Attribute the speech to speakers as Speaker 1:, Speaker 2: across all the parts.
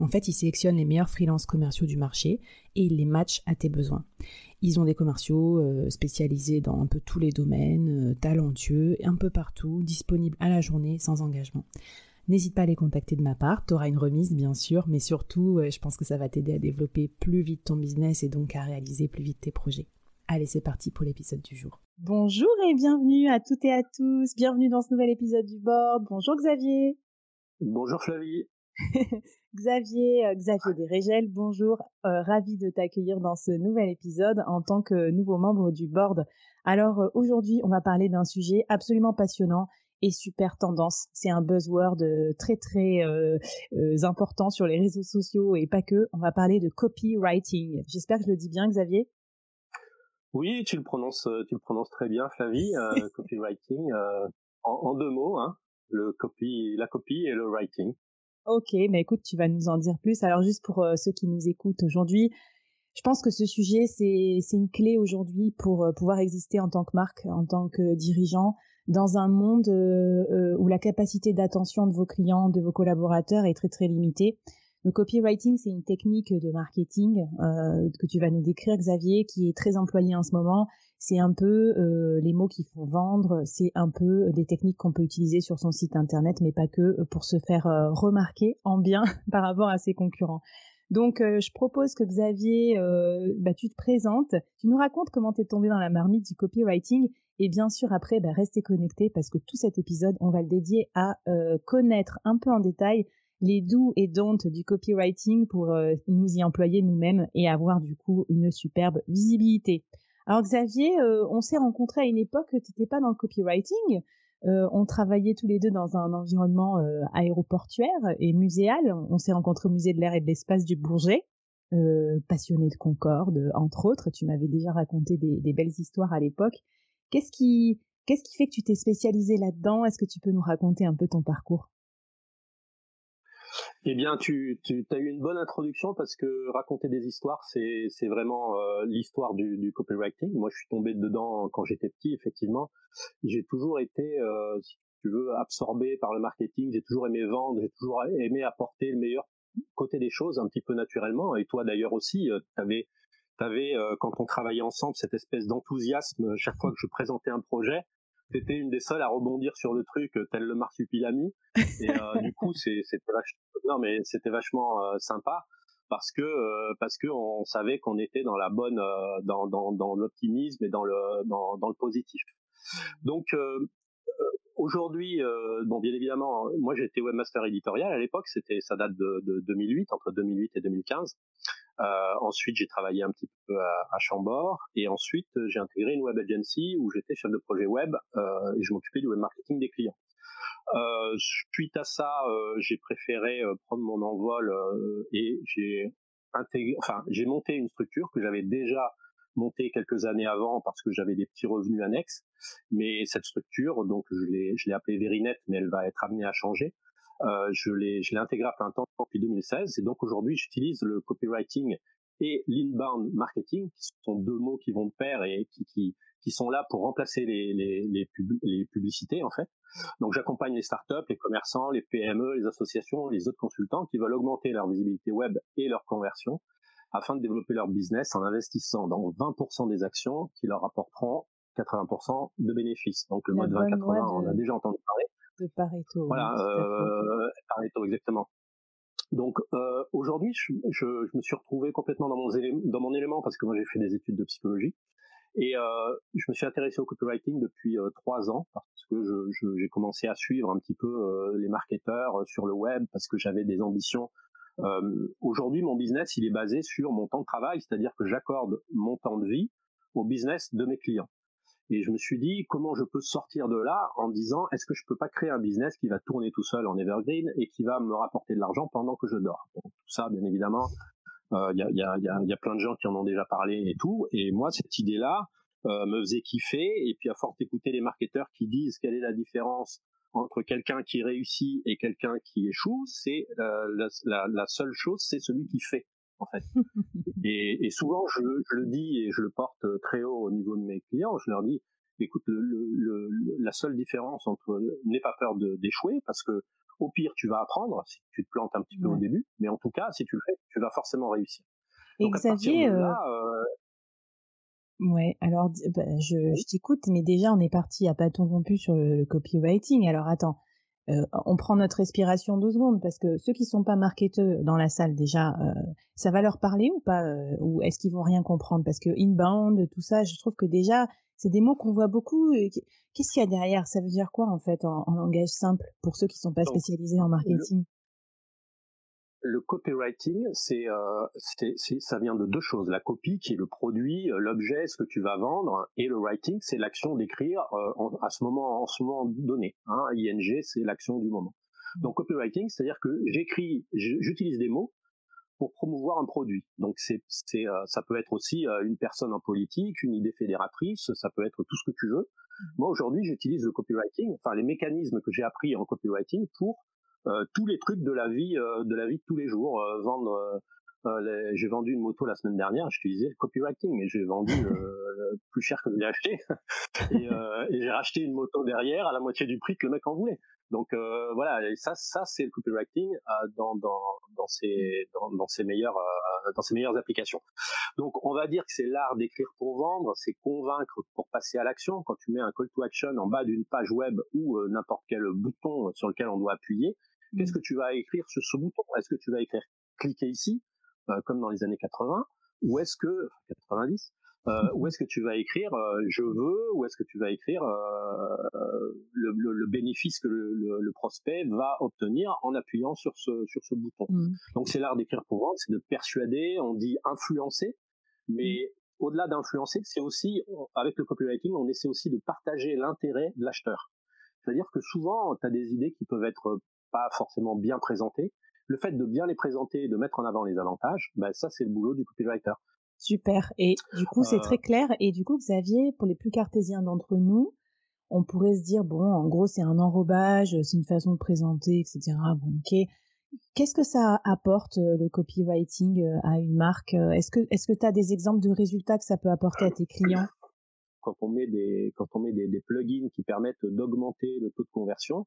Speaker 1: En fait, ils sélectionnent les meilleurs freelances commerciaux du marché et ils les matchent à tes besoins. Ils ont des commerciaux euh, spécialisés dans un peu tous les domaines, euh, talentueux, un peu partout, disponibles à la journée sans engagement. N'hésite pas à les contacter de ma part, tu auras une remise bien sûr, mais surtout je pense que ça va t'aider à développer plus vite ton business et donc à réaliser plus vite tes projets. Allez, c'est parti pour l'épisode du jour. Bonjour et bienvenue à toutes et à tous, bienvenue dans ce nouvel épisode du board. Bonjour Xavier.
Speaker 2: Bonjour Flavie.
Speaker 1: Xavier, euh, Xavier Desrégel, bonjour, euh, ravi de t'accueillir dans ce nouvel épisode en tant que nouveau membre du board. Alors euh, aujourd'hui, on va parler d'un sujet absolument passionnant et super tendance. C'est un buzzword très très important sur les réseaux sociaux et pas que. On va parler de copywriting. J'espère que je le dis bien, Xavier.
Speaker 2: Oui, tu le prononces, tu le prononces très bien, Flavie. copywriting, en, en, deux mots, hein, le copy, la copie et le writing.
Speaker 1: Ok, mais écoute, tu vas nous en dire plus. Alors juste pour euh, ceux qui nous écoutent aujourd'hui, je pense que ce sujet, c'est une clé aujourd'hui pour euh, pouvoir exister en tant que marque, en tant que dirigeant, dans un monde euh, où la capacité d'attention de vos clients, de vos collaborateurs est très très limitée. Le copywriting, c'est une technique de marketing que tu vas nous décrire, Xavier, qui est très employée en ce moment c'est un peu euh, les mots qui font vendre, c'est un peu euh, des techniques qu'on peut utiliser sur son site internet, mais pas que euh, pour se faire remarquer en bien par rapport à ses concurrents. Donc, je propose que Xavier, bah, tu te présentes, tu nous racontes comment tu es tombé dans la marmite du copywriting, et bien sûr après, bah, restez connectés parce que tout cet épisode, on va le dédier à connaître un peu en détail les doux et don'ts du copywriting pour nous y employer nous-mêmes et avoir du coup une superbe visibilité. Alors Xavier, euh, on s'est rencontrés à une époque, tu n'étais pas dans le copywriting. Euh, on travaillait tous les deux dans un environnement euh, aéroportuaire et muséal. On s'est rencontrés au musée de l'air et de l'espace du Bourget, passionné de Concorde, entre autres. Tu m'avais déjà raconté des, belles histoires à l'époque. Qu'est-ce qui, qu'est-ce qui fait que tu t'es spécialisé là-dedans? Est-ce que tu peux nous raconter un peu ton parcours?
Speaker 2: Eh bien, tu, tu as eu une bonne introduction parce que raconter des histoires, c'est, c'est vraiment euh, l'histoire du, du, copywriting. Moi, je suis tombé dedans quand j'étais petit, effectivement. J'ai toujours été, euh, si tu veux, absorbé par le marketing. J'ai toujours aimé vendre, j'ai toujours aimé apporter le meilleur côté des choses, un petit peu naturellement. Et toi, d'ailleurs aussi, euh, tu avais, avais quand on travaillait ensemble, cette espèce d'enthousiasme chaque fois que je présentais un projet c'était une des seules à rebondir sur le truc euh, tel le marsupilami. Et euh, du coup c'était vachement mais c'était vachement euh, sympa parce que parce que on savait qu'on était dans la bonne dans dans, dans l'optimisme et dans le dans, dans le positif. Donc aujourd'hui bon bien évidemment moi j'étais webmaster éditorial à l'époque c'était ça date de, de 2008 entre 2008 et 2015 euh, ensuite, j'ai travaillé un petit peu à, à Chambord et ensuite j'ai intégré une web agency où j'étais chef de projet web euh, et je m'occupais du web marketing des clients. Euh, suite à ça, euh, j'ai préféré euh, prendre mon envol et j'ai intégré, enfin j'ai monté une structure que j'avais déjà montée quelques années avant parce que j'avais des petits revenus annexes. Mais cette structure, donc je l'ai, je l'ai appelée Verinet, mais elle va être amenée à changer. Euh, je l'ai je l'ai intégré à plein temps depuis 2016 et donc aujourd'hui j'utilise le copywriting et l'inbound marketing, qui sont deux mots qui vont de pair et qui, qui, qui sont là pour remplacer les, les, les, les publicités en fait. Donc j'accompagne les startups, les commerçants, les PME, les associations, les autres consultants qui veulent augmenter leur visibilité web et leur conversion afin de développer leur business en investissant dans 20% des actions qui leur apporteront 80% de bénéfices. Donc le mode 20-80, on a déjà entendu parler.
Speaker 1: De Pareto.
Speaker 2: Voilà, euh, Pareto exactement. Donc euh, aujourd'hui, je, je, je, me suis retrouvé complètement dans mon, dans mon élément parce que moi j'ai fait des études de psychologie et euh, je me suis intéressé au copywriting depuis euh, trois ans parce que j'ai commencé à suivre un petit peu euh, les marketeurs sur le web parce que j'avais des ambitions. Aujourd'hui, mon business il est basé sur mon temps de travail, c'est-à-dire que j'accorde mon temps de vie au business de mes clients. Et je me suis dit comment je peux sortir de là en disant est-ce que je peux pas créer un business qui va tourner tout seul en evergreen et qui va me rapporter de l'argent pendant que je dors? tout ça, bien évidemment, il euh, y, a, y, a, y, a, plein de gens qui en ont déjà parlé et tout. Et moi, cette idée-là euh, me faisait kiffer. Et puis à force d'écouter les marketeurs qui disent quelle est la différence entre quelqu'un qui réussit et quelqu'un qui échoue, c'est euh, la, la, la, seule chose, c'est celui qui fait en fait. et, et, souvent, je, je, le dis et je le porte très haut au niveau de mes clients. Je leur dis, écoute, le, le, la seule différence entre n'aie pas peur d'échouer parce que au pire, tu vas apprendre si tu te plantes un petit peu au début, mais en tout cas, si tu le fais, tu vas forcément réussir.
Speaker 1: Et Xavier, euh, euh, ouais, alors bah, je, je t'écoute, mais déjà on est parti à ton rompu sur le, copywriting. Alors attends, euh, on prend notre respiration deux secondes parce que ceux qui sont pas marketeurs dans la salle déjà, ça va leur parler ou pas Ou est-ce qu'ils vont rien comprendre? Parce que inbound, tout ça, je trouve que déjà c'est des mots qu'on voit beaucoup. Qu'est-ce qu'il y a derrière? Ça veut dire quoi en fait en, langage simple pour ceux qui sont pas spécialisés en marketing?
Speaker 2: Le, copywriting, c'est, euh, ça vient de deux choses. La copie, qui est le produit, euh, l'objet, ce que tu vas vendre, et le writing, c'est l'action d'écrire euh, à ce moment, en ce moment donné. Hein. ING, c'est l'action du moment. Donc copywriting, c'est-à-dire que j'écris, j'utilise des mots pour promouvoir un produit. Donc c'est, c'est, euh, ça peut être aussi une personne en politique, une idée fédératrice, ça peut être tout ce que tu veux. Mmh. Moi aujourd'hui, j'utilise le copywriting, enfin les mécanismes que j'ai appris en copywriting pour tous les trucs de la vie, de la vie de tous les jours, vendre. j'ai vendu une moto la semaine dernière, j'utilisais le copywriting et j'ai vendu plus cher que je l'ai acheté et, et j'ai racheté une moto derrière à la moitié du prix que le mec en voulait. Donc euh, voilà, ça, ça c'est le copywriting euh, dans dans dans ses dans, ses meilleures euh, dans ses meilleures applications. Donc on va dire que c'est l'art d'écrire pour vendre, c'est convaincre pour passer à l'action. Quand tu mets un call to action en bas d'une page web ou n'importe quel bouton sur lequel on doit appuyer, qu'est-ce que tu vas écrire sur ce bouton? Est-ce que tu vas écrire cliquez ici comme dans les années 80 ou est-ce que 90 euh, où est-ce que tu vas écrire euh, je veux, ou est-ce que tu vas écrire euh, le, le, le, bénéfice que le, le, prospect va obtenir en appuyant sur ce, sur ce bouton. Mm. Donc c'est l'art d'écrire pour vendre, c'est de persuader, on dit influencer, mais mm. au-delà d'influencer, c'est aussi, avec le copywriting, on essaie aussi de partager l'intérêt de l'acheteur. C'est-à-dire que souvent, tu as des idées qui peuvent être pas forcément bien présentées. Le fait de bien les présenter et de mettre en avant les avantages, ben ça c'est le boulot du copywriter.
Speaker 1: Super. Et du coup, c'est très clair. Et du coup, Xavier, pour les plus cartésiens d'entre nous, on pourrait se dire, bon, en gros, c'est un enrobage, c'est une façon de présenter, etc. Bon, ok. Qu'est-ce que ça apporte, euh, le copywriting, euh, à une marque Est-ce que est-ce que tu as des exemples de résultats que ça peut apporter à tes clients?
Speaker 2: Quand on met des quand on met des, des plugins qui permettent d'augmenter le taux de conversion,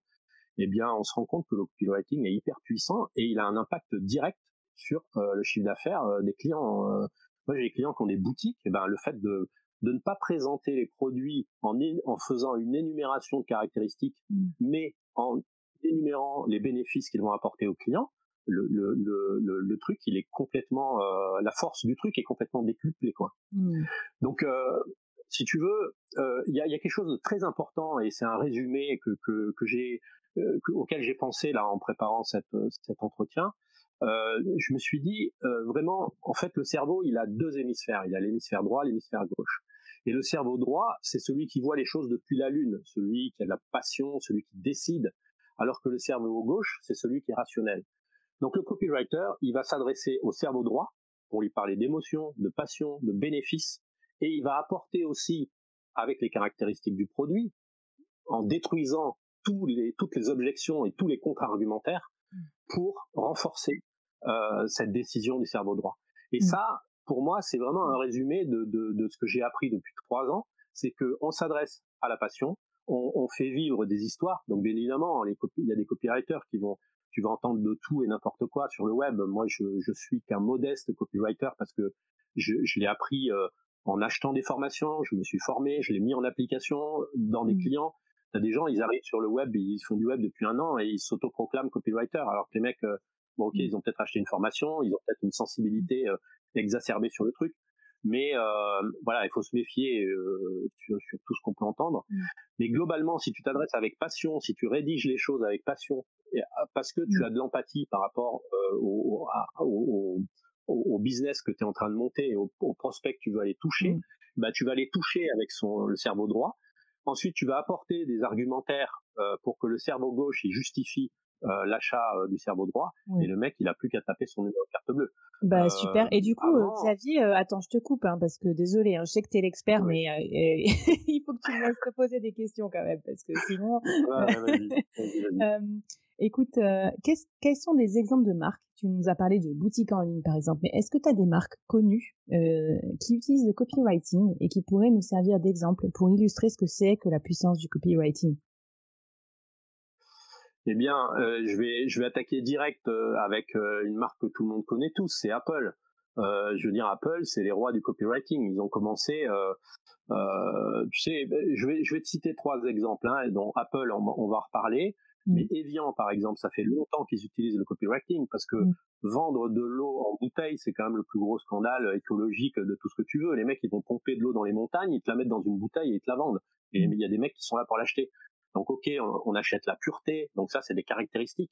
Speaker 2: eh bien, on se rend compte que le copywriting est hyper puissant et il a un impact direct sur euh, le chiffre d'affaires des clients. Moi, j'ai des clients qui ont des boutiques, et ben le fait de de ne pas présenter les produits en, en faisant une énumération de caractéristiques, mmh. mais en énumérant les bénéfices qu'ils vont apporter aux clients, le, le, le, le, truc, il est complètement, euh, la force du truc est complètement décuplée, quoi. Mmh. Donc, euh, si tu veux, euh, il y, a, y, a, quelque chose de très important et c'est un résumé que, que, que j'ai, auquel j'ai pensé là en préparant cette, cet entretien. Euh, je me suis dit euh, vraiment, en fait, le cerveau, il a deux hémisphères. Il a l'hémisphère droit, l'hémisphère gauche. Et le cerveau droit, c'est celui qui voit les choses depuis la lune, celui qui a de la passion, celui qui décide, alors que le cerveau gauche, c'est celui qui est rationnel. Donc le copywriter, il va s'adresser au cerveau droit pour lui parler d'émotion, de passion, de bénéfices, et il va apporter aussi, avec les caractéristiques du produit, en détruisant tous les, toutes les objections et tous les contre-argumentaires, pour renforcer euh, cette décision du cerveau droit. Et mmh. ça, pour moi, c'est vraiment un résumé de, de, de ce que j'ai appris depuis trois ans. C'est que on s'adresse à la passion, on, on, fait vivre des histoires. Donc bien évidemment, les il y a des copywriters qui vont, tu vas entendre de tout et n'importe quoi sur le web. Moi, je, je suis qu'un modeste copywriter parce que je, je l'ai appris euh, en achetant des formations, je me suis formé, je l'ai mis en application dans des mmh. clients. T'as des gens, ils arrivent sur le web, ils font du web depuis un an et ils s'autoproclament copywriter, alors que les mecs, euh, bon ok, mmh. ils ont peut-être acheté une formation, ils ont peut-être une sensibilité euh, exacerbée sur le truc, mais euh, voilà, il faut se méfier euh, sur, sur, tout ce qu'on peut entendre. Mmh. Mais globalement, si tu t'adresses avec passion, si tu rédiges les choses avec passion, parce que tu as de l'empathie par rapport au, au, au, business que tu es en train de monter, au, au prospect que tu veux aller toucher, bah tu vas aller toucher avec son le cerveau droit. Ensuite, tu vas apporter des argumentaires euh, pour que le cerveau gauche il justifie euh, l'achat euh, du cerveau droit et le mec il a plus qu'à taper son numéro de carte bleue.
Speaker 1: Bah super. Et du coup, Xavier, attends, je te coupe hein, parce que désolé, hein, je sais que t'es l'expert, mais il faut que tu me laisses te poser des questions quand même parce que sinon. Écoute, euh, quels sont des exemples de marques? Tu nous as parlé de boutiques en ligne, par exemple, mais est-ce que tu as des marques connues euh, qui utilisent le copywriting et qui pourraient nous servir d'exemple pour illustrer ce que c'est que la puissance du copywriting?
Speaker 2: Eh bien, euh, je vais je vais attaquer direct avec une marque que tout le monde connaît tous, c'est Apple. je veux dire, Apple, c'est les rois du copywriting. Ils ont commencé, tu sais, je vais je vais te citer trois exemples, hein, dont Apple, on, on va reparler. Mais mm. Evian, par exemple, ça fait longtemps qu'ils utilisent le copywriting parce que mm. vendre de l'eau en bouteille, c'est quand même le plus gros scandale écologique de tout ce que tu veux. Les mecs, ils vont pomper de l'eau dans les montagnes, ils te la mettent dans une bouteille et ils te la vendent. Et mm. il y a des mecs qui sont là pour l'acheter. Donc ok, on, achète la pureté, donc ça c'est des caractéristiques.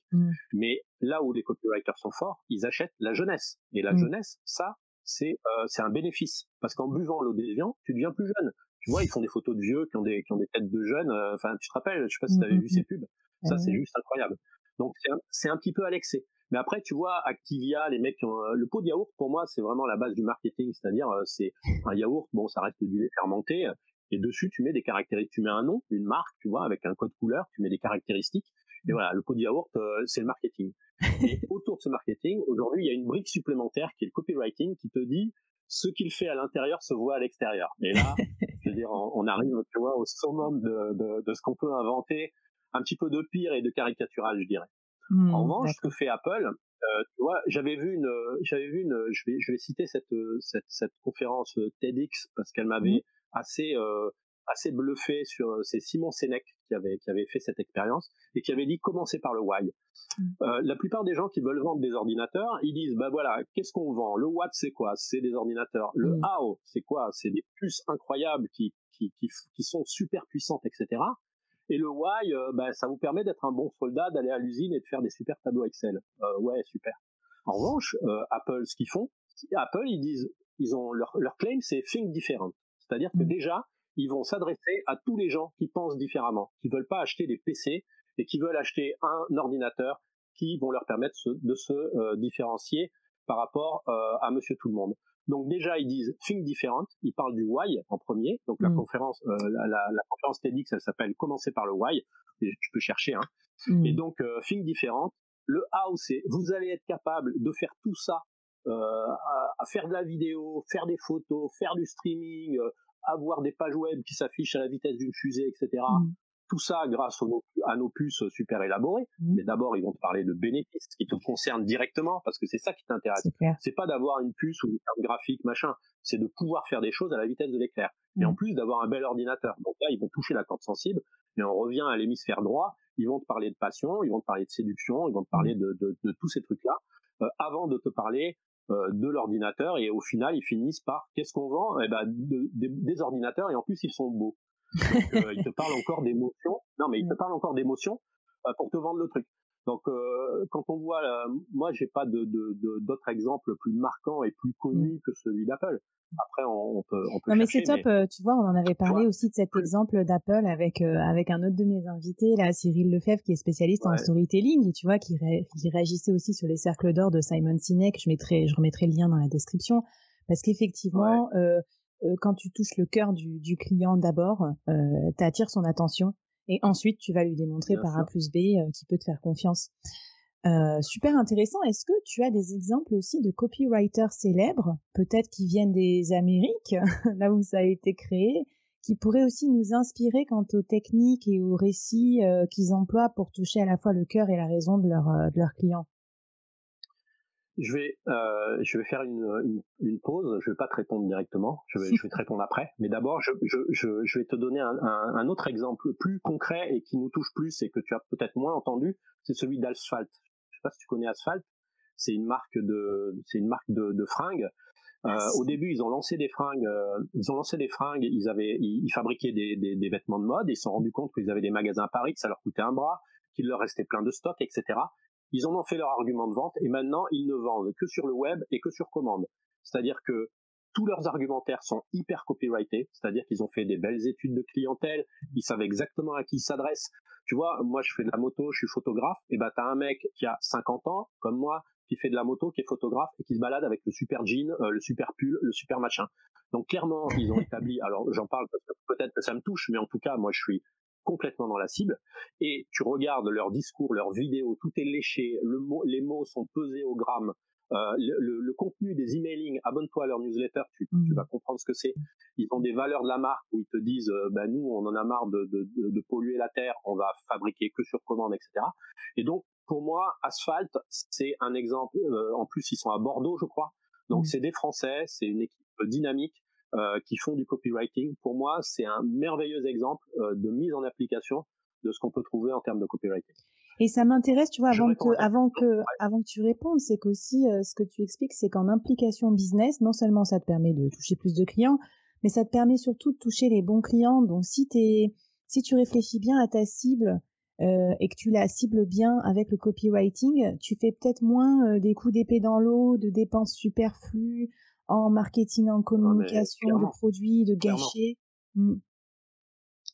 Speaker 2: Mais là où les copywriters sont forts, ils achètent la jeunesse. Et la jeunesse, ça, c'est euh, c'est un bénéfice parce qu'en buvant l'eau d'Evian, tu deviens plus jeune. Tu vois, ils font des photos de vieux qui ont des qui ont des têtes de jeunes. Euh, enfin, tu te rappelles, je sais pas si tu avais vu ces pubs. Ça, c'est juste incroyable. Donc, c'est un, petit peu à l'excès. Mais après, tu vois, Activia, les mecs qui ont, euh, le pot de yaourt, pour moi, c'est vraiment la base du marketing. C'est-à-dire, euh, c'est un yaourt, bon, ça reste du lait fermenté. Et dessus, tu mets des caractéristiques, tu mets un nom, une marque, tu vois, avec un code couleur, tu mets des caractéristiques. Et voilà, le pot de yaourt, euh, c'est le marketing. Et autour de ce marketing, aujourd'hui, il y a une brique supplémentaire qui est le copywriting qui te dit ce qu'il fait à l'intérieur se voit à l'extérieur. Et là, je veux dire, on, arrive, tu vois, au summum de, de, de ce qu'on peut inventer un petit peu de pire et de caricatural, je dirais. Mmh, en revanche, ce que fait Apple, euh, tu vois, j'avais vu une, j'avais vu une, je vais, je vais citer cette, cette, cette conférence TEDx parce qu'elle m'avait mmh. Assez, euh, assez bluffé sur, c'est Simon Sénèque qui avait, qui avait fait cette expérience et qui avait dit commencer par le why. Mmh. Euh, la plupart des gens qui veulent vendre des ordinateurs, ils disent, bah voilà, qu'est-ce qu'on vend? Le what, c'est quoi? C'est des ordinateurs. Le how, c'est quoi? C'est des puces incroyables qui, qui, qui, qui sont super puissantes, etc. Et le why, euh, bah, ça vous permet d'être un bon soldat, d'aller à l'usine et de faire des super tableaux Excel. Euh, ouais, super. En revanche, euh, Apple, ce qu'ils font, Apple, ils disent, ils ont leur, leur claim, c'est think different. C'est-à-dire que mm. déjà, ils vont s'adresser à tous les gens qui pensent différemment, qui veulent pas acheter des PC et qui veulent acheter un ordinateur qui vont leur permettre de se différencier par rapport à Monsieur Tout le Monde. Donc déjà, ils disent think different. Ils parlent du why en premier. Donc la mm. conférence, euh, la, la, la, conférence TEDx, elle s'appelle Commencer par le why. Et tu peux chercher. Hein. Mm. Et donc euh, think different. Le how, c'est vous allez être capable de faire tout ça, euh, à, faire de la vidéo, faire des photos, faire du streaming, euh, avoir des pages web qui s'affichent à la vitesse d'une fusée, etc. Tout ça grâce à nos puces super élaborées. Mmh. Mais d'abord, ils vont te parler de bénéfices qui te concernent directement parce que c'est ça qui t'intéresse. C'est pas d'avoir une puce ou une carte graphique, machin. C'est de pouvoir faire des choses à la vitesse de l'éclair. Et en mmh. plus d'avoir un bel ordinateur. Donc là, ils vont toucher la corde sensible. Mais on revient à l'hémisphère droit. Ils vont te parler de passion, ils vont te parler de séduction, ils vont te parler mmh. de, de, de tous ces trucs-là euh, avant de te parler de l'ordinateur. Et au final, ils finissent par qu'est-ce qu'on vend? Eh ben, des ordinateurs et en plus ils sont beaux. Euh, il te parle encore d'émotion. Non, mais il te mm. parle encore d'émotion euh, pour te vendre le truc. Donc, euh, quand on voit, moi, j'ai pas de d'autres exemples plus marquants et plus connus mm. que celui d'Apple. Après, on, peut, on peut.
Speaker 1: Non, mais c'est top. Tu vois, on en avait parlé aussi de cet exemple d'Apple avec avec un autre de mes invités, là, Cyril Lefebvre, qui est spécialiste en storytelling, et tu vois, qui, qui réagissait aussi sur les cercles d'or de Simon Sinek. Je mettrai, je remettrai le lien dans la description, parce qu'effectivement. Euh, euh, quand tu touches le cœur du, du client d'abord, euh, tu attires son attention et ensuite tu vas lui démontrer par A plus B euh, qu'il peut te faire confiance. Euh, super intéressant. Est-ce que tu as des exemples aussi de copywriters célèbres, peut-être qui viennent des Amériques, là où ça a été créé, qui pourraient aussi nous inspirer quant aux techniques et aux récits euh, qu'ils emploient pour toucher à la fois le cœur et la raison de, leur, euh, de leurs clients?
Speaker 2: Je vais, euh, je vais faire une, une, une, pause. Je vais pas te répondre directement. Je vais, je vais te répondre après. Mais d'abord, je, je, je, vais te donner un, un, un, autre exemple plus concret et qui nous touche plus et que tu as peut-être moins entendu. C'est celui d'Asphalt. Je sais pas si tu connais Asphalt. C'est une marque de, c'est une marque de, de fringues. Euh, au début, ils ont lancé des fringues. Euh, ils ont lancé des fringues. Ils avaient, ils, ils fabriquaient des, des, des, vêtements de mode. Ils se sont rendus compte qu'ils avaient des magasins à Paris, que ça leur coûtait un bras, qu'il leur restait plein de stocks, etc. Ils en ont fait leur argument de vente et maintenant ils ne vendent que sur le web et que sur commande. C'est-à-dire que tous leurs argumentaires sont hyper copyrightés, c'est-à-dire qu'ils ont fait des belles études de clientèle, ils savent exactement à qui ils s'adressent. Tu vois, moi je fais de la moto, je suis photographe, et bah t'as un mec qui a 50 ans, comme moi, qui fait de la moto, qui est photographe et qui se balade avec le super jean, euh, le super pull, le super machin. Donc clairement, ils ont établi, alors j'en parle parce que peut-être que ça me touche, mais en tout cas, moi je suis complètement dans la cible. Et tu regardes leur discours, leurs vidéos, tout est léché, le mot, les mots sont pesés au gramme. Euh, le, le, contenu des emailing, abonne-toi à leur newsletter, tu, tu, mmh. vas comprendre ce que c'est. Ils ont des valeurs de la marque où ils te disent, euh, bah, nous, on en a marre de, de, de, de, polluer la terre, on va fabriquer que sur commande, etc. Et donc, pour moi, Asphalt, c'est un exemple. Euh, en plus, ils sont à Bordeaux, je crois. Donc, mmh. c'est des Français, c'est une équipe dynamique. Euh, qui font du copywriting. Pour moi, c'est un merveilleux exemple euh, de mise en application de ce qu'on peut trouver en termes de copywriting.
Speaker 1: Et ça m'intéresse, tu vois, avant que, avant que, avant que tu répondes, c'est qu'aussi euh, ce que tu expliques, c'est qu'en implication business, non seulement ça te permet de toucher plus de clients, mais ça te permet surtout de toucher les bons clients. Donc si t'es, si tu réfléchis bien à ta cible euh, et que tu la cibles bien avec le copywriting, tu fais peut-être moins des coups d'épée dans l'eau, de dépenses superflues, en marketing, en communication de produits, de gâchets.
Speaker 2: Mmh.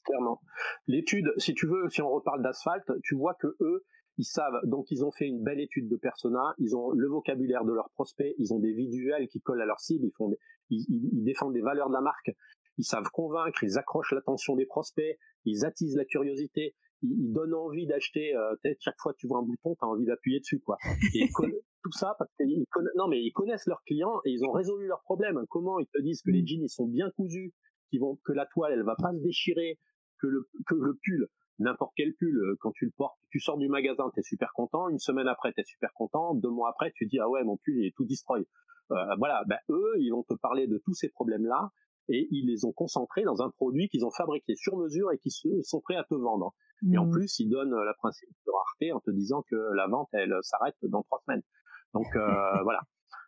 Speaker 2: Clairement. L'étude, si tu veux, si on reparle d'asphalte, tu vois que eux, ils savent, donc ils ont fait une belle étude de persona, ils ont le vocabulaire de leurs prospects, ils ont des visuels qui collent à leur cible, ils font, ils, ils, défendent des valeurs de la marque, ils savent convaincre, ils accrochent l'attention des prospects, ils attisent la curiosité, ils, donnent envie d'acheter. Euh, chaque fois que tu vois un bouton, tu as envie d'appuyer dessus, quoi. Et tout ça parce qu'ils non mais ils connaissent leurs clients et ils ont résolu leurs problèmes. Comment ils te disent que les mm. jeans ils sont bien cousus, qu'ils vont que la toile elle va pas se déchirer, que le que le pull n'importe quel pull, euh, quand tu le portes, tu sors du magasin, tu es super content, une semaine après, tu es super content, deux mois après, tu dis, ah ouais, mon pull, il est tout destroy. Euh, voilà, ben, eux, ils vont te parler de tous ces problèmes-là, et ils les ont concentrés dans un produit qu'ils ont fabriqué sur mesure et qui sont prêts à te vendre. Et en mm. plus, ils donnent la principe de rareté en te disant que la vente, elle s'arrête dans trois semaines. Donc euh, voilà.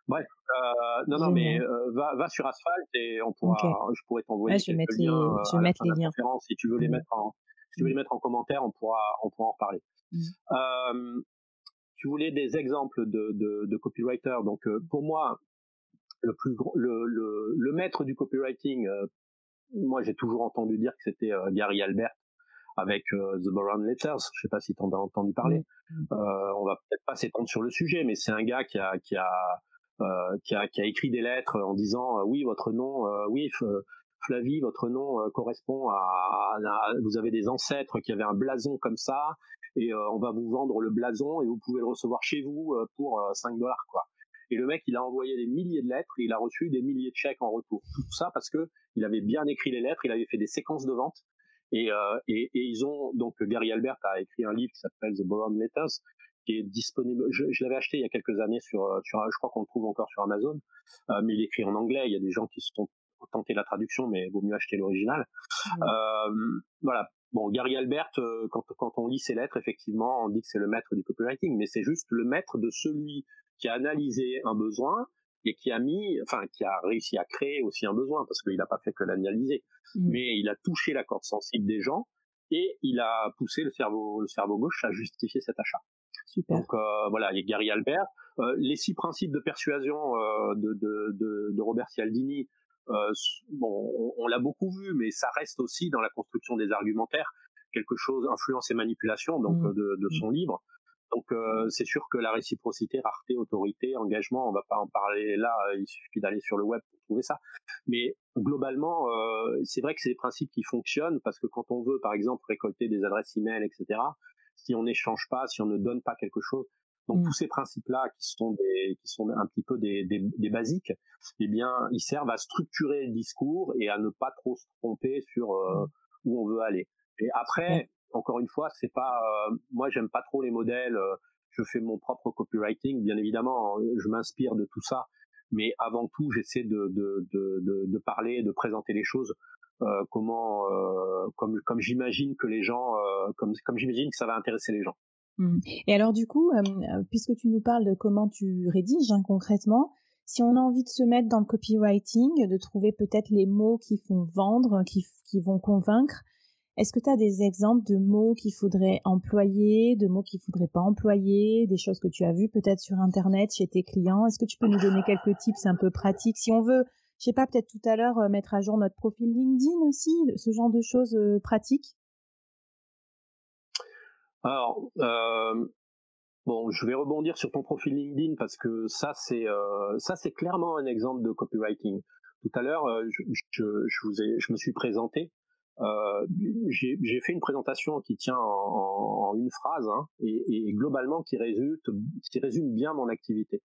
Speaker 2: Bref, euh, non, non, mais euh, va, va sur Asphalt et on pourra, je pourrais t'envoyer
Speaker 1: ouais, quelques liens. Les, je vais mettre les liens.
Speaker 2: Si tu veux les mettre en, si tu veux les mettre en commentaire, on pourra, on pourra en reparler. Mmh. Euh, tu voulais des exemples de, de, de copywriter. Donc pour moi, le plus gros, le, le, le maître du copywriting, moi j'ai toujours entendu dire que c'était Gary Albert avec euh, The Boron Letters. Je sais pas si tu en as entendu parler. Mm. Euh, on va peut-être pas s'étendre sur le sujet, mais c'est un gars qui a qui a, euh, qui a qui a écrit des lettres en disant oui votre nom oui Flavie, votre nom correspond à, vous avez des ancêtres qui avaient un blason comme ça et on va vous vendre le blason et vous pouvez le recevoir chez vous pour 5 dollars quoi. Et le mec, il a envoyé des milliers de lettres et il a reçu des milliers de chèques en retour. Tout ça parce que il avait bien écrit les lettres, il avait fait des séquences de vente et, euh, et, et, ils ont donc Gary Albert a écrit un livre qui s'appelle The Boron Letters, qui est disponible. Je, je l'avais acheté il y a quelques années sur, euh, sur je crois qu'on le trouve encore sur Amazon, euh, mais il est écrit en anglais. Il y a des gens qui se sont tentés la traduction, mais il vaut mieux acheter l'original. Euh, voilà. Bon, Gary Albert, euh, quand, quand on lit ses lettres, effectivement, on dit que c'est le maître du copywriting, mais c'est juste le maître de celui qui a analysé un besoin, et qui a mis, enfin, qui a réussi à créer aussi un besoin parce qu'il n'a pas fait que l'analyser, mm. mais il a touché la corde sensible des gens et il a poussé le cerveau, le cerveau gauche à justifier cet achat. Super. Donc euh, voilà, il y a Gary Albert. Euh, les six principes de persuasion euh, de, de, de, de, Robert Cialdini, bon, on, on l'a beaucoup vu, mais ça reste aussi dans la construction des argumentaires quelque chose, influence et manipulation, donc mm. de, de, son livre. Donc euh, c'est sûr que la réciprocité, rareté, autorité, engagement, on va pas en parler là, il suffit d'aller sur le web pour trouver ça. Mais globalement, euh, c'est vrai que c'est des principes qui fonctionnent parce que quand on veut, par exemple, récolter des adresses email, etc., si on n'échange pas, si on ne donne pas quelque chose, Donc tous ces principes-là qui sont des, qui sont un petit peu des, des, des, basiques, eh bien, ils servent à structurer le discours et à ne pas trop se tromper sur euh, où on veut aller. Et après, encore une fois, c'est pas, euh, moi j'aime pas trop les modèles. Euh, je fais mon propre copywriting, bien évidemment, hein, je m'inspire de tout ça, mais avant tout, j'essaie de, de, de, de, parler, de présenter les choses euh, comment, euh, comme, comme j'imagine que les gens, euh, comme, comme j'imagine que ça va intéresser les gens.
Speaker 1: Mmh. Et alors du coup, puisque tu nous parles de comment tu rédiges hein, concrètement, si on a envie de se mettre dans le copywriting, de trouver peut-être les mots qui font vendre, qui, qui vont convaincre, est-ce que tu as des exemples de mots qu'il faudrait employer, de mots qu'il faudrait pas employer, des choses que tu as vues peut-être sur Internet chez tes clients? Est-ce que tu peux nous donner quelques tips un peu pratiques Si on veut, je sais pas, peut-être tout à l'heure euh, mettre à jour notre profil LinkedIn aussi, ce genre de choses euh, pratiques?
Speaker 2: Alors, euh, bon, je vais rebondir sur ton profil LinkedIn parce que ça, c'est ça, c'est clairement un exemple de copywriting. Tout à l'heure, je, je, je, me suis présenté euh, j'ai fait une présentation qui tient en, en une phrase hein, et, et, globalement qui résulte, qui résume bien mon activité.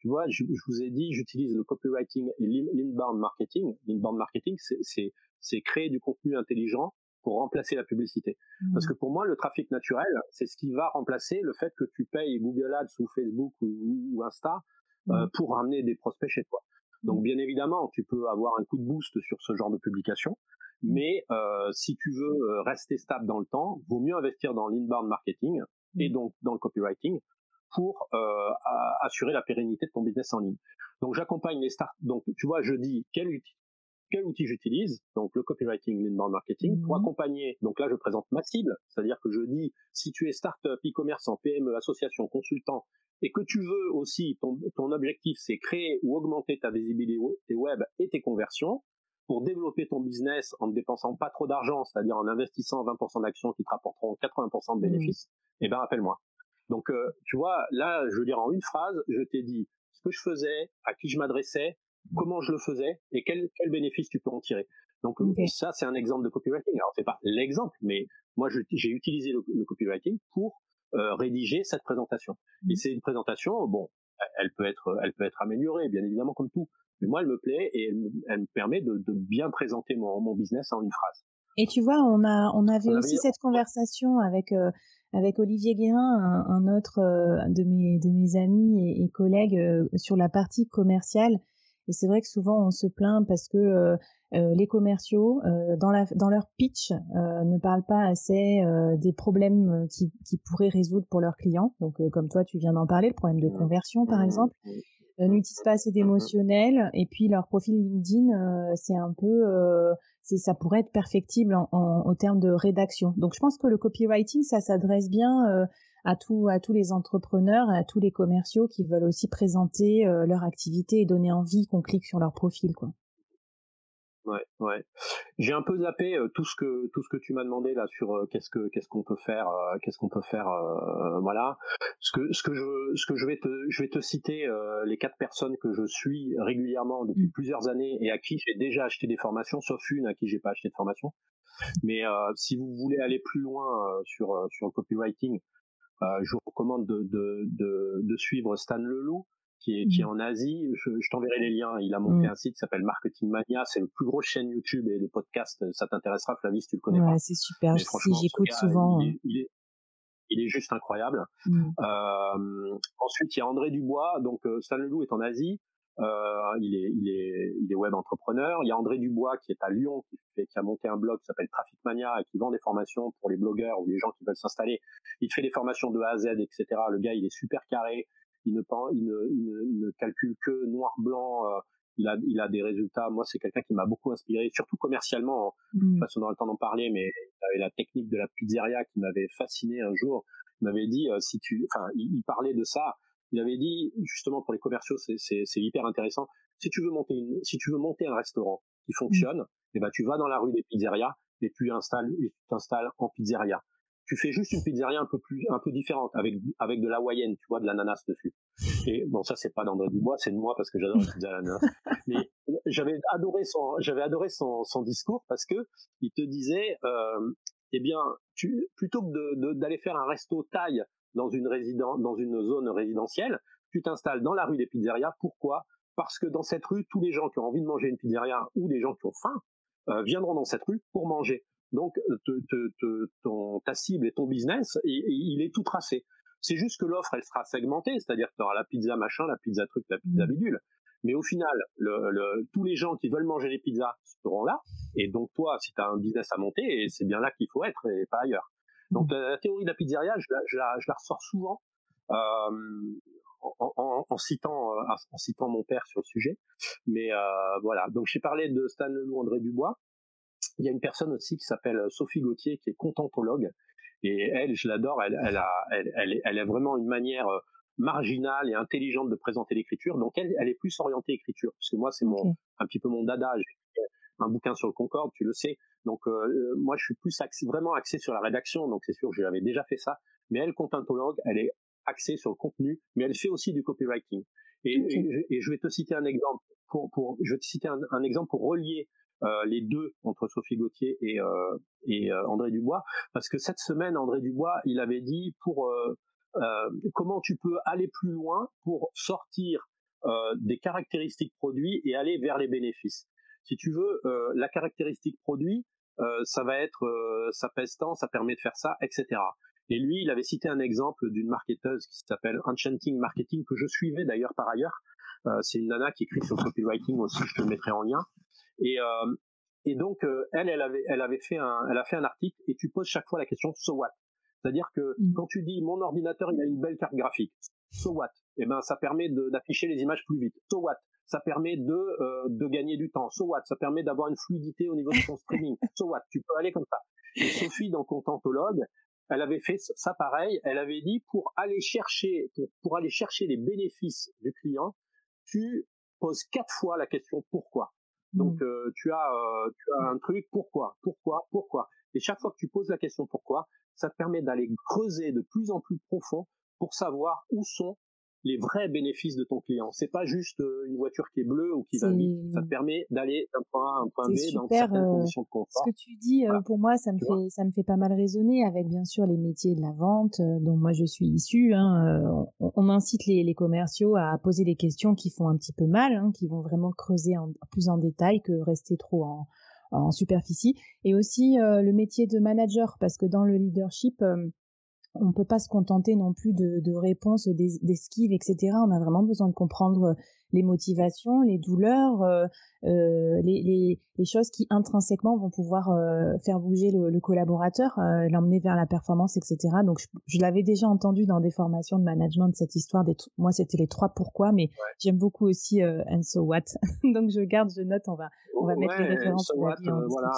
Speaker 2: Tu vois, je, je vous ai dit, j'utilise le copywriting et l'inbound marketing. L'inbound marketing, c'est créer du contenu intelligent pour remplacer la publicité. Mmh. Parce que pour moi, le trafic naturel, c'est ce qui va remplacer le fait que tu payes Google Ads ou Facebook ou, ou Insta euh, mmh. pour ramener des prospects chez toi. Donc mmh. bien évidemment, tu peux avoir un coup de boost sur ce genre de publication, mais euh, si tu veux euh, rester stable dans le temps, vaut mieux investir dans l'inbound marketing et mm. donc dans le copywriting pour euh, assurer la pérennité de ton business en ligne. Donc j'accompagne les start. Donc tu vois, je dis quel quel outil j'utilise, donc le copywriting, l'inbound marketing, pour mm. accompagner. Donc là, je présente ma cible, c'est-à-dire que je dis si tu es startup, e-commerçant, PME, association, consultant, et que tu veux aussi ton, ton objectif, c'est créer ou augmenter ta visibilité web et tes conversions, pour développer ton business en ne dépensant pas trop d'argent, c'est-à-dire en investissant 20% d'actions qui te rapporteront 80% de mmh. bénéfices, eh ben appelle-moi. Donc euh, tu vois, là, je veux dire en une phrase, je t'ai dit ce que je faisais, à qui je m'adressais, comment je le faisais et quel, quel bénéfice tu peux en tirer. Donc ça, c'est un exemple de copywriting. Alors c'est pas l'exemple, mais moi j'ai utilisé le, copywriting pour euh, rédiger cette présentation. Et mmh. c'est une présentation, bon, elle peut être, elle peut être améliorée, bien évidemment comme tout. Mais moi, elle me plaît et elle, me permet de, bien présenter mon, mon, business en une phrase.
Speaker 1: Et tu vois, on a, on avait aussi cette conversation avec euh, avec Olivier Guérin, un, autre euh, de mes de mes amis et, collègues euh, sur la partie commerciale. Et c'est vrai que souvent on se plaint parce que les commerciaux dans la dans leur pitch ne parlent pas assez des problèmes qui qui pourraient résoudre pour leurs clients. Donc comme toi tu viens d'en parler, le problème de mmh. conversion par mmh. exemple. Euh, n'utilisent pas assez d'émotionnel et puis leur profil LinkedIn euh, c'est un peu euh, c'est ça pourrait être perfectible en, en, au terme de rédaction. Donc je pense que le copywriting ça s'adresse bien à tous à tous les entrepreneurs, à tous les commerciaux qui veulent aussi présenter leur activité et donner envie qu'on clique sur leur profil quoi.
Speaker 2: Ouais, ouais. J'ai un peu zappé euh, tout ce que tout ce que tu m'as demandé là sur euh, qu'est-ce que qu'est-ce qu'on peut faire, euh, qu'est-ce qu'on peut faire, voilà. Ce que ce que je ce que je vais te je vais te citer les quatre personnes que je suis régulièrement depuis mmh. plusieurs années et à qui j'ai déjà acheté des formations, sauf une à qui j'ai pas acheté de formation. Mais si vous voulez aller plus loin sur sur le copywriting, je vous recommande de de de, de suivre Stan Leloup qui est, qui est mmh. en Asie. Je, je t'enverrai les liens. Il a monté mmh. un site qui s'appelle Marketing Mania. C'est le plus gros chaîne YouTube et de podcast. Ça t'intéressera, Flavie, si tu le connais
Speaker 1: ouais, c'est super. Si j'écoute souvent.
Speaker 2: Il est, il, est, il est, juste incroyable. Mmh. Euh, ensuite, il y a André Dubois. Donc, euh, Stan Leloup est en Asie. Euh, il est, il est, il est web entrepreneur. Il y a André Dubois qui est à Lyon, qui, fait, qui a monté un blog qui s'appelle Traffic Mania et qui vend des formations pour les blogueurs ou les gens qui veulent s'installer. Il fait des formations de A à Z, etc. Le gars, il est super carré il ne, il ne, il ne, calcule que noir-blanc. Euh, il a, il a des résultats. Moi, c'est quelqu'un qui m'a beaucoup inspiré, surtout commercialement. Hein. Mmh. De toute façon, on aura le temps d'en parler, mais il avait la technique de la pizzeria qui m'avait fasciné un jour. Il m'avait dit, euh, si tu, enfin, il, parlait de ça. Il avait dit, justement, pour les commerciaux, c'est, c'est, c'est hyper intéressant. Si tu veux monter une, si tu veux monter un restaurant qui fonctionne, mmh. eh ben, tu vas dans la rue des pizzerias et tu installes, tu t'installes en pizzeria tu fais juste une pizzeria un peu plus, un peu différente, avec, avec de la Hawaïenne, tu vois, de l'ananas dessus. Et bon, ça, c'est pas d'André Dubois, c'est de moi parce que j'adore la pizza à l'ananas. Mais j'avais adoré son, j'avais adoré son, son discours parce que il te disait, euh, eh bien, tu, plutôt que d'aller faire un resto taille dans une résidence, dans une zone résidentielle, tu t'installes dans la rue des pizzerias. Pourquoi? Parce que dans cette rue, tous les gens qui ont envie de manger une pizzeria ou des gens qui ont faim euh, viendront dans cette rue pour manger. Donc ton, ta cible et ton business, il, est tout tracé. C'est juste que l'offre, elle sera segmentée, c'est-à-dire que tu auras la pizza machin, la pizza truc, la pizza mmh. bidule. Mais au final, le, tous les gens qui veulent manger les pizzas seront là. Et donc toi, si tu as un business à monter, c'est bien là qu'il faut être et pas ailleurs. Donc mmh. la, théorie de la pizzeria, je la, je la, je la ressors souvent euh, en, en, en, citant, euh, en citant mon père sur le sujet. Mais euh, voilà, donc j'ai parlé de Stan Leloup, André Dubois. Il y a une personne aussi qui s'appelle Sophie Gauthier, qui est contentologue. Et elle, je l'adore, elle, elle, a, elle, elle, elle a vraiment une manière euh, marginale et intelligente de présenter l'écriture. Donc elle, elle est plus orientée écriture, puisque moi c'est mon un petit peu mon dada. Un bouquin sur le Concorde, tu le sais. Donc euh, moi je suis plus axé, vraiment axé sur la rédaction. Donc c'est sûr, j'avais déjà fait ça. Mais elle, contentologue, elle est axée sur le contenu, mais elle fait aussi du copywriting. Et, et, je vais te citer un exemple pour, pour je vais te citer un, un exemple pour relier euh, les deux entre Sophie Gauthier et, euh, et euh, André Dubois, parce que cette semaine, André Dubois, il avait dit pour euh, comment tu peux aller plus loin pour sortir euh, des caractéristiques produits et aller vers les bénéfices. Si tu veux, euh, la caractéristique produit, ça va être, ça pèse tant, ça permet de faire ça, etc. Et lui, il avait cité un exemple d'une marketeuse qui s'appelle Enchanting Marketing, que je suivais d'ailleurs par ailleurs. c'est une nana qui écrit sur le copywriting aussi, je te le mettrai en lien. Et, et donc, elle, elle avait, elle avait fait un, elle a fait un article et tu poses chaque fois la question so what? C'est-à-dire que mm. quand tu dis mon ordinateur il a une belle carte graphique, so what? Eh ben ça permet d'afficher les images plus vite. So what? Ça permet de euh, de gagner du temps. So what? Ça permet d'avoir une fluidité au niveau de ton streaming. So what? Tu peux aller comme ça. Et Sophie dans Contentologue, elle avait fait ça pareil. Elle avait dit pour aller chercher pour, pour aller chercher les bénéfices du client, tu poses quatre fois la question pourquoi. Donc mm. euh, tu as euh, tu as un truc pourquoi pourquoi pourquoi et chaque fois que tu poses la question pourquoi ça te permet d'aller creuser de plus en plus profond pour savoir où sont les vrais bénéfices de ton client. C'est pas juste euh, une voiture qui est bleue ou qui va vite. Ça te permet d'aller d'un point A à un point B dans certaines euh, conditions de confort.
Speaker 1: Ce que tu dis, euh, pour moi, ça me fait, ça me fait pas mal résonner avec bien sûr les métiers de la vente dont moi je suis issue. Hein, on, incite les, les, commerciaux à poser des questions qui font un petit peu mal, hein, qui vont vraiment creuser en, plus en détail que rester trop en, en superficie, et aussi euh, le métier de manager, parce que dans le leadership, euh, on peut pas se contenter non plus de, de réponses, d'esquives, etc. On a vraiment besoin de comprendre les motivations, les douleurs, euh, euh, les, les, les, choses qui intrinsèquement vont pouvoir euh, faire bouger le, le collaborateur, euh, l'emmener vers la performance, etc. Donc je, je l'avais déjà entendu dans des formations de management de cette histoire. Des moi c'était les trois pourquoi, mais j'aime beaucoup aussi euh, and so what. Donc je garde, je note, on va on va mettre les références. So what,
Speaker 2: voilà,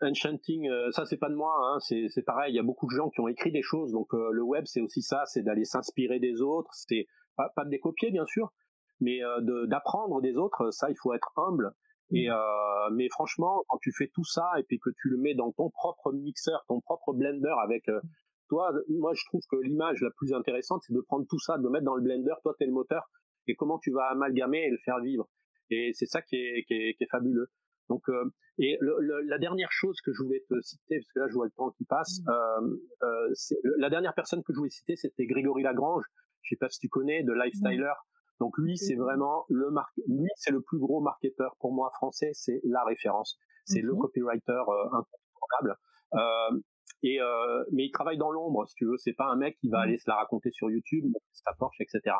Speaker 2: enchanting, ça c'est pas de moi, hein, c'est pareil. Il y a beaucoup de gens qui ont écrit des choses. Donc le web c'est aussi ça, c'est d'aller s'inspirer des autres. C'est pas, pas de les copier bien sûr, mais euh, d'apprendre des autres, ça, il faut être humble. Et mmh. euh, mais franchement, quand tu fais tout ça et puis que tu le mets dans ton propre mixeur, ton propre blender avec euh, toi, moi je trouve que l'image la plus intéressante, c'est de prendre tout ça, de le mettre dans le blender. Toi, t'es le moteur et comment tu vas amalgamer et le faire vivre. Et c'est ça qui est, qui est, qui est fabuleux. Donc, euh, et le, la dernière chose que je voulais te citer, parce que là je vois le temps qui passe, mmh. euh, euh, la dernière personne que je voulais citer, c'était Grégory Lagrange. Je sais pas si tu connais, de Lifestyler. Mmh. Donc lui, c'est vraiment le mar lui, c'est le plus gros marketeur pour moi français, c'est la référence. C'est le copywriter euh, incontournable. Euh, et euh, mais il travaille dans l'ombre, si tu veux. C'est pas un mec qui va mmh. aller se la raconter sur YouTube, sa Porsche, etc.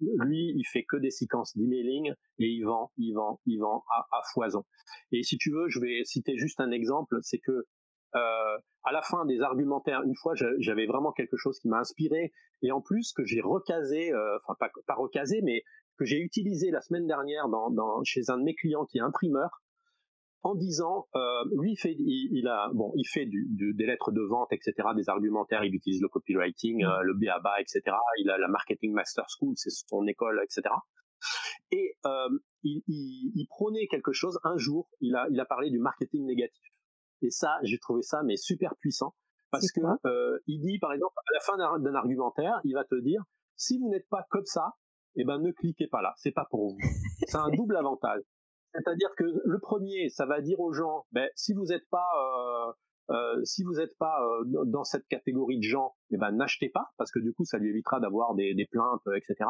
Speaker 2: Lui, il fait que des séquences d'emailing et il vend, il vend, il vend à, à foison. Et si tu veux, je vais citer juste un exemple, c'est que euh, à la fin des argumentaires, une fois, j'avais vraiment quelque chose qui m'a inspiré, et en plus que j'ai recasé, euh, enfin pas, pas recasé, mais que j'ai utilisé la semaine dernière dans, dans, chez un de mes clients qui est imprimeur, en disant, euh, lui fait, il, a, bon, il fait du, des lettres de vente, etc., des argumentaires, il utilise le copywriting, euh, le BABA, etc. Il a la marketing master school, c'est son école, etc. Et euh, il, il, il prônait quelque chose. Un jour, il a, il a parlé du marketing négatif. Et ça, j'ai trouvé ça mais super puissant parce que euh, il dit par exemple à la fin d'un argumentaire, il va te dire si vous n'êtes pas comme ça, eh ben ne cliquez pas là, c'est pas pour vous. c'est un double avantage. C'est-à-dire que le premier, ça va dire aux gens, ben si vous n'êtes pas euh, euh, si vous n'êtes pas euh, dans cette catégorie de gens, eh ben n'achetez pas parce que du coup ça lui évitera d'avoir des, des plaintes, etc.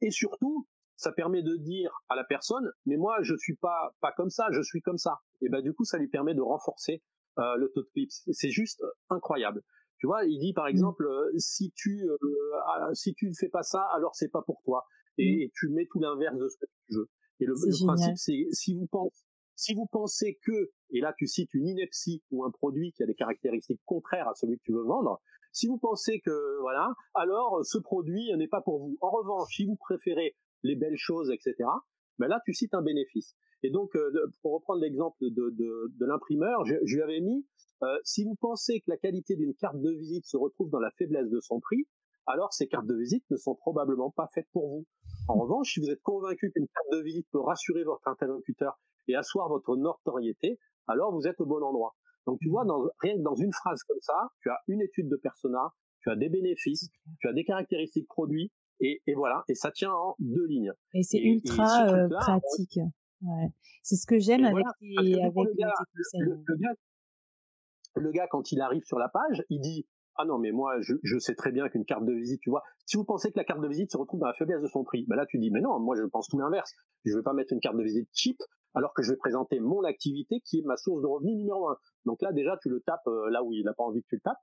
Speaker 2: Et surtout, ça permet de dire à la personne, mais moi je suis pas pas comme ça, je suis comme ça. Et ben du coup ça lui permet de renforcer euh, le taux de clips. C'est juste incroyable. Tu vois, il dit par mmh. exemple, si tu euh, si tu ne fais pas ça, alors c'est pas pour toi. Et, mmh. tu mets tout l'inverse de ce que tu veux. Et le, le principe, c'est si vous pensez si vous pensez que, et là tu cites une ineptie ou un produit qui a des caractéristiques contraires à celui que tu veux vendre, si vous pensez que voilà, alors ce produit n'est pas pour vous. En revanche, si vous préférez les belles choses, etc., ben là tu cites un bénéfice. Et donc, euh, pour reprendre l'exemple de, de, de l'imprimeur, je, je, lui avais mis, euh, si vous pensez que la qualité d'une carte de visite se retrouve dans la faiblesse de son prix, alors ces cartes de visite ne sont probablement pas faites pour vous. En revanche, si vous êtes convaincu qu'une carte de visite peut rassurer votre interlocuteur et asseoir votre notoriété, alors vous êtes au bon endroit. Donc tu vois, dans, rien que dans une phrase comme ça, tu as une étude de persona, tu as des bénéfices, tu as des caractéristiques produits, et, et voilà, et ça tient en deux lignes.
Speaker 1: Et c'est ultra euh, pratique. Ouais. C'est ce que j'aime avec, les, avec
Speaker 2: le, gars, le, gars, le gars, quand il arrive sur la page, il dit ah non mais moi je, je sais très bien qu'une carte de visite tu vois si vous pensez que la carte de visite se retrouve dans la faiblesse de son prix ben là tu dis mais non moi je pense tout l'inverse je vais pas mettre une carte de visite cheap alors que je vais présenter mon activité qui est ma source de revenus numéro un. Donc là, déjà, tu le tapes euh, là où il n'a pas envie que tu le tapes.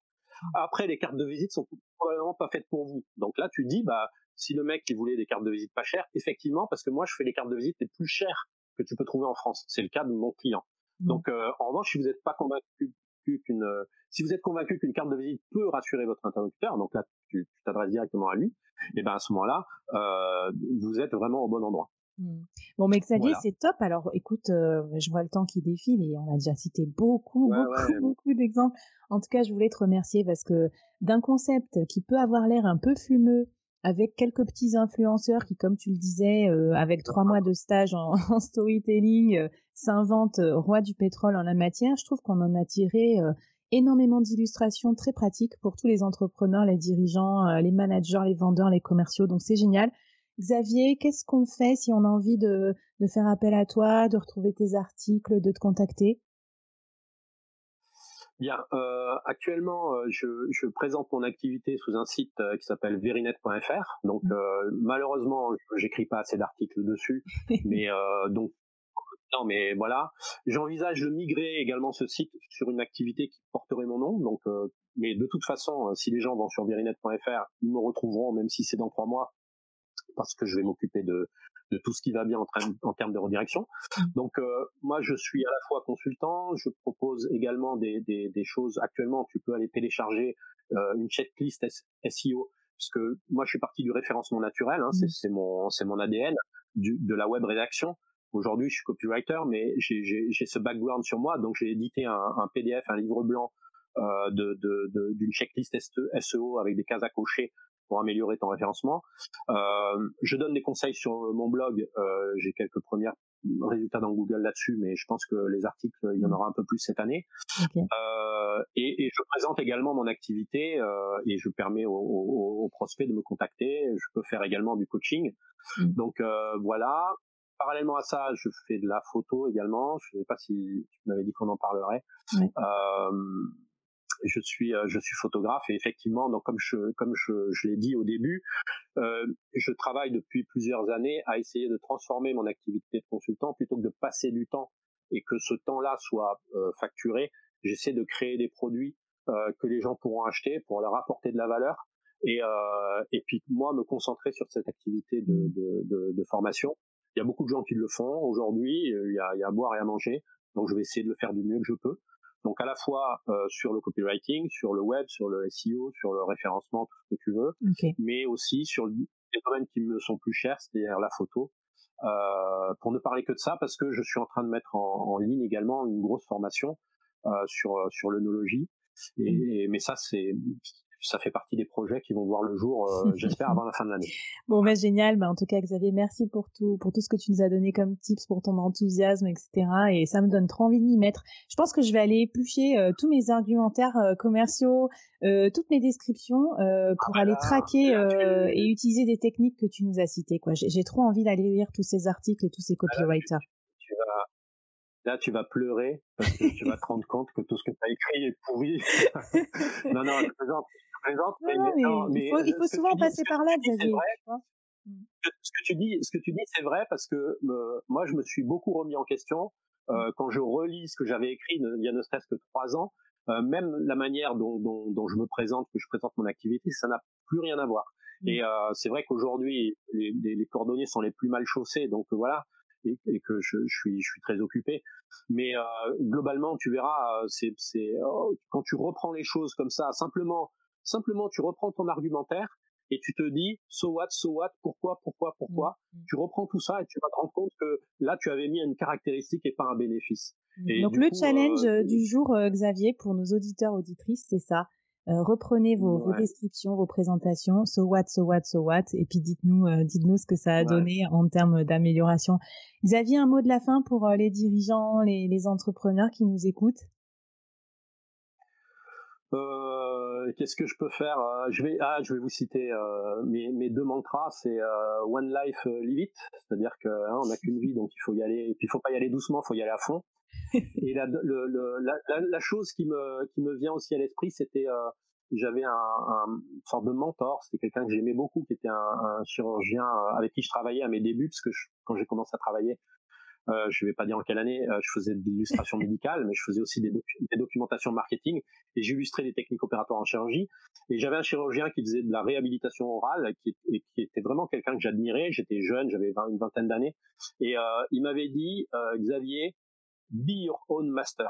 Speaker 2: Après, les cartes de visite sont probablement pas faites pour vous. Donc là, tu dis, bah, si le mec il voulait des cartes de visite pas chères, effectivement, parce que moi, je fais les cartes de visite les plus chères que tu peux trouver en France. C'est le cas de mon client. Mmh. Donc, euh, en revanche, si vous n'êtes pas convaincu qu'une, euh, si vous êtes convaincu qu'une carte de visite peut rassurer votre interlocuteur, donc là, tu t'adresses directement à lui, et ben à ce moment-là, euh, vous êtes vraiment au bon endroit.
Speaker 1: Mmh. Bon, mais Xavier, c'est top. Alors, écoute, euh, je vois le temps qui défile et on a déjà cité beaucoup, beaucoup, beaucoup d'exemples. En tout cas, je voulais te remercier parce que d'un concept qui peut avoir l'air un peu fumeux, avec quelques petits influenceurs qui, comme tu le disais, euh, avec trois mois de stage en, storytelling, euh, s'inventent roi du pétrole en la matière, je trouve qu'on en a tiré énormément d'illustrations très pratiques pour tous les entrepreneurs, les dirigeants, les managers, les vendeurs, les commerciaux. Donc, c'est génial. Xavier, qu'est-ce qu'on fait si on a envie de, de, faire appel à toi, de retrouver tes articles, de te contacter?
Speaker 2: Bien, euh, actuellement, euh, je, je, présente mon activité sous un site euh, qui s'appelle verinet.fr. Donc, mmh. euh, malheureusement, j'écris pas assez d'articles dessus, mais euh, donc non, mais voilà. J'envisage de migrer également ce site sur une activité qui porterait mon nom. Donc, mais de toute façon, si les gens vont sur verinet.fr, ils me retrouveront, même si c'est dans trois mois, parce que je vais m'occuper de, de tout ce qui va bien en, en termes de redirection. Mmh. Donc euh, moi je suis à la fois consultant, je propose également des, des, des choses. Actuellement, tu peux aller télécharger euh, une checklist SEO, puisque moi je suis parti du référencement naturel, hein, mmh. c'est mon c'est mon ADN du, de la web rédaction. Aujourd'hui, je suis copywriter, mais j'ai ce background sur moi, donc j'ai édité un, un, PDF, un livre blanc euh, d'une de, de, d'une checklist SEO avec des cases à cocher pour améliorer ton référencement. Euh, je donne des conseils sur mon blog. Euh, j'ai quelques premiers résultats dans Google là-dessus, mais je pense que les articles, il y en aura un peu plus cette année. Euh, et, et, je présente également mon activité euh, et je permets aux, aux, prospects de me contacter. Je peux faire également du coaching. Mm. Donc euh, voilà. Parallèlement à ça, je fais de la photo également. Je ne sais pas si tu m'avais dit qu'on en parlerait. Euh, je suis euh, je suis photographe et effectivement donc comme je comme je, je l'ai dit au début euh, je travaille depuis plusieurs années à essayer de transformer mon activité de consultant. Plutôt que de passer du temps et que ce temps-là soit euh, facturé j'essaie de créer des produits euh, que les gens pourront acheter pour leur apporter de la valeur et euh, et puis moi me concentrer sur cette activité de, de, de, de formation. Il y a beaucoup de gens qui le font aujourd'hui il y a, il y a à boire et à manger donc je vais essayer de le faire du mieux que je peux donc à la fois euh, sur le copywriting, sur le web, sur le SEO, sur le référencement, tout ce que tu veux, mais aussi sur les domaines qui me sont plus chers, c'est-à-dire la photo. Euh, pour ne parler que de ça, parce que je suis en train de mettre en, en ligne également une grosse formation euh, sur sur l'œnologie. Et, mais ça, c'est ça fait partie des projets qui vont voir le jour, euh, j'espère, avant la fin de l'année.
Speaker 1: Bon, ben génial. Ben, en tout cas, Xavier, merci pour tout, pour tout ce que tu nous as donné comme tips, pour ton enthousiasme, etc. Et ça me donne trop envie de m'y mettre. Je pense que je vais aller éplucher euh, tous mes argumentaires euh, commerciaux, toutes mes descriptions pour aller traquer et utiliser des techniques que tu nous as citées. Quoi, j'ai trop envie d'aller lire tous ces articles et tous ces copywriters.
Speaker 2: Tu vas, là tu vas pleurer parce que tu vas te rendre compte que tout ce que tu as écrit est pourri. non, non, je présente,
Speaker 1: mais, il faut, souvent passer par là, Xavier.
Speaker 2: Mm. Ce que tu dis, ce que tu dis, c'est vrai parce que euh, moi, je me suis beaucoup remis en question euh, mm. quand je relis ce que j'avais écrit il y a ne serait-ce que trois ans. Euh, même la manière dont, dont, dont, je me présente, que je présente mon activité, ça n'a plus rien à voir. Mm. Et euh, c'est vrai qu'aujourd'hui, les, les, les, cordonniers sont les plus mal chaussés, donc voilà, et, et que je, je, suis, je suis très occupé. Mais euh, globalement, tu verras, c'est, c'est oh, quand tu reprends les choses comme ça, simplement, simplement, tu reprends ton argumentaire et tu te dis so what, so what, pourquoi, pourquoi, pourquoi. Mmh, mmh. Tu reprends tout ça et tu vas te rendre compte que là tu avais mis une caractéristique et pas un bénéfice.
Speaker 1: Mmh. Donc le challenge euh, du jour, euh, Xavier, pour nos auditeurs auditrices, c'est ça. Euh, reprenez vos, vos, descriptions, vos présentations, so what, so what, so what, et puis dites-nous, dites-nous ce que ça a donné en termes d'amélioration. Xavier, un mot de la fin pour les dirigeants, les, les entrepreneurs qui nous écoutent?
Speaker 2: Euh, qu'est-ce que je peux faire euh, Je vais, ah, je vais vous citer euh, mes, mes, deux mantras. C'est One Life, Live It, c'est-à-dire que hein, on n'a qu'une vie, donc il faut y aller. Et puis il faut pas y aller doucement, il faut y aller à fond. et la, le, le, la, la, chose qui me qui me vient aussi à l'esprit, c'était j'avais un, un, une sorte de mentor. C'était quelqu'un que j'aimais beaucoup, qui était un, un, chirurgien avec qui je travaillais à mes débuts, parce que quand j'ai commencé à travailler, euh, je vais pas dire en quelle année, euh, je faisais de l'illustration médicale, mais je faisais aussi des, des documentations marketing et j'illustrais des techniques opératoires en chirurgie. Et j'avais un chirurgien qui faisait de la réhabilitation orale, qui, et qui était vraiment quelqu'un que j'admirais. J'étais jeune, j'avais une vingtaine d'années, et euh, il m'avait dit, euh, Xavier, be your own master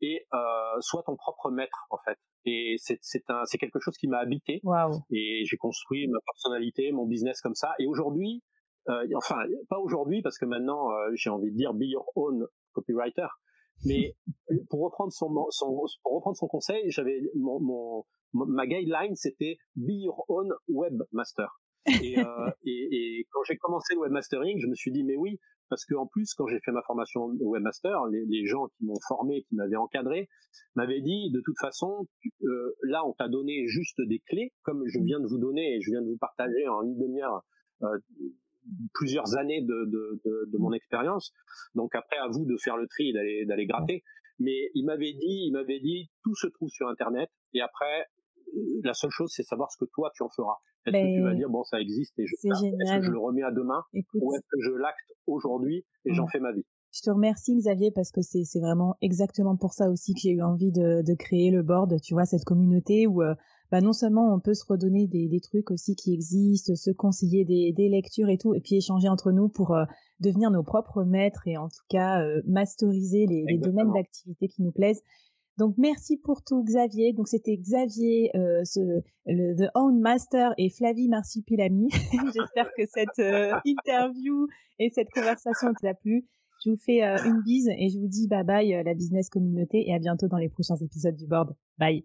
Speaker 2: et euh, sois ton propre maître en fait. Et c'est c'est un c'est quelque chose qui m'a habité.
Speaker 1: Wow.
Speaker 2: Et j'ai construit ma personnalité, mon business comme ça. Et aujourd'hui, enfin pas aujourd'hui parce que maintenant euh, j'ai envie de dire be your own copywriter. Mais pour reprendre son, son pour reprendre son conseil, j'avais mon, mon ma guideline c'était be your own webmaster. Et, euh, et, et, quand j'ai commencé le webmastering, je me suis dit mais oui, parce que en plus quand j'ai fait ma formation de webmaster, les, les gens qui m'ont formé, qui m'avaient encadré, m'avaient dit de toute façon euh, là on t'a donné juste des clés, comme je viens de vous donner et je viens de vous partager en une demi-heure euh, plusieurs années de, de, de, de mon expérience. Donc après, à vous de faire le tri et d'aller, d'aller gratter. Mais il m'avait dit, il m'avait dit, tout se trouve sur Internet. Et après, la seule chose, c'est savoir ce que toi tu en feras. Est-ce que tu vas ben, dire bon, ça existe et je, est-ce que je le remets à demain ou est-ce que je l'acte aujourd'hui et j'en fais ma vie?
Speaker 1: Je te remercie Xavier parce que c'est c'est vraiment exactement pour ça aussi que j'ai eu envie de, de créer le board, tu vois cette communauté où euh, bah non seulement on peut se redonner des, des trucs aussi qui existent, se conseiller des, des lectures et tout, et puis échanger entre nous pour euh, devenir nos propres maîtres et en tout cas euh, masteriser les, les domaines d'activité qui nous plaisent. Donc merci pour tout Xavier. Donc c'était Xavier, euh, ce, le The Own Master et Flavie Marsupilami. J'espère que cette euh, interview et cette conversation vous a plu. Je vous fais une bise et je vous dis bye bye la business communauté et à bientôt dans les prochains épisodes du board. Bye.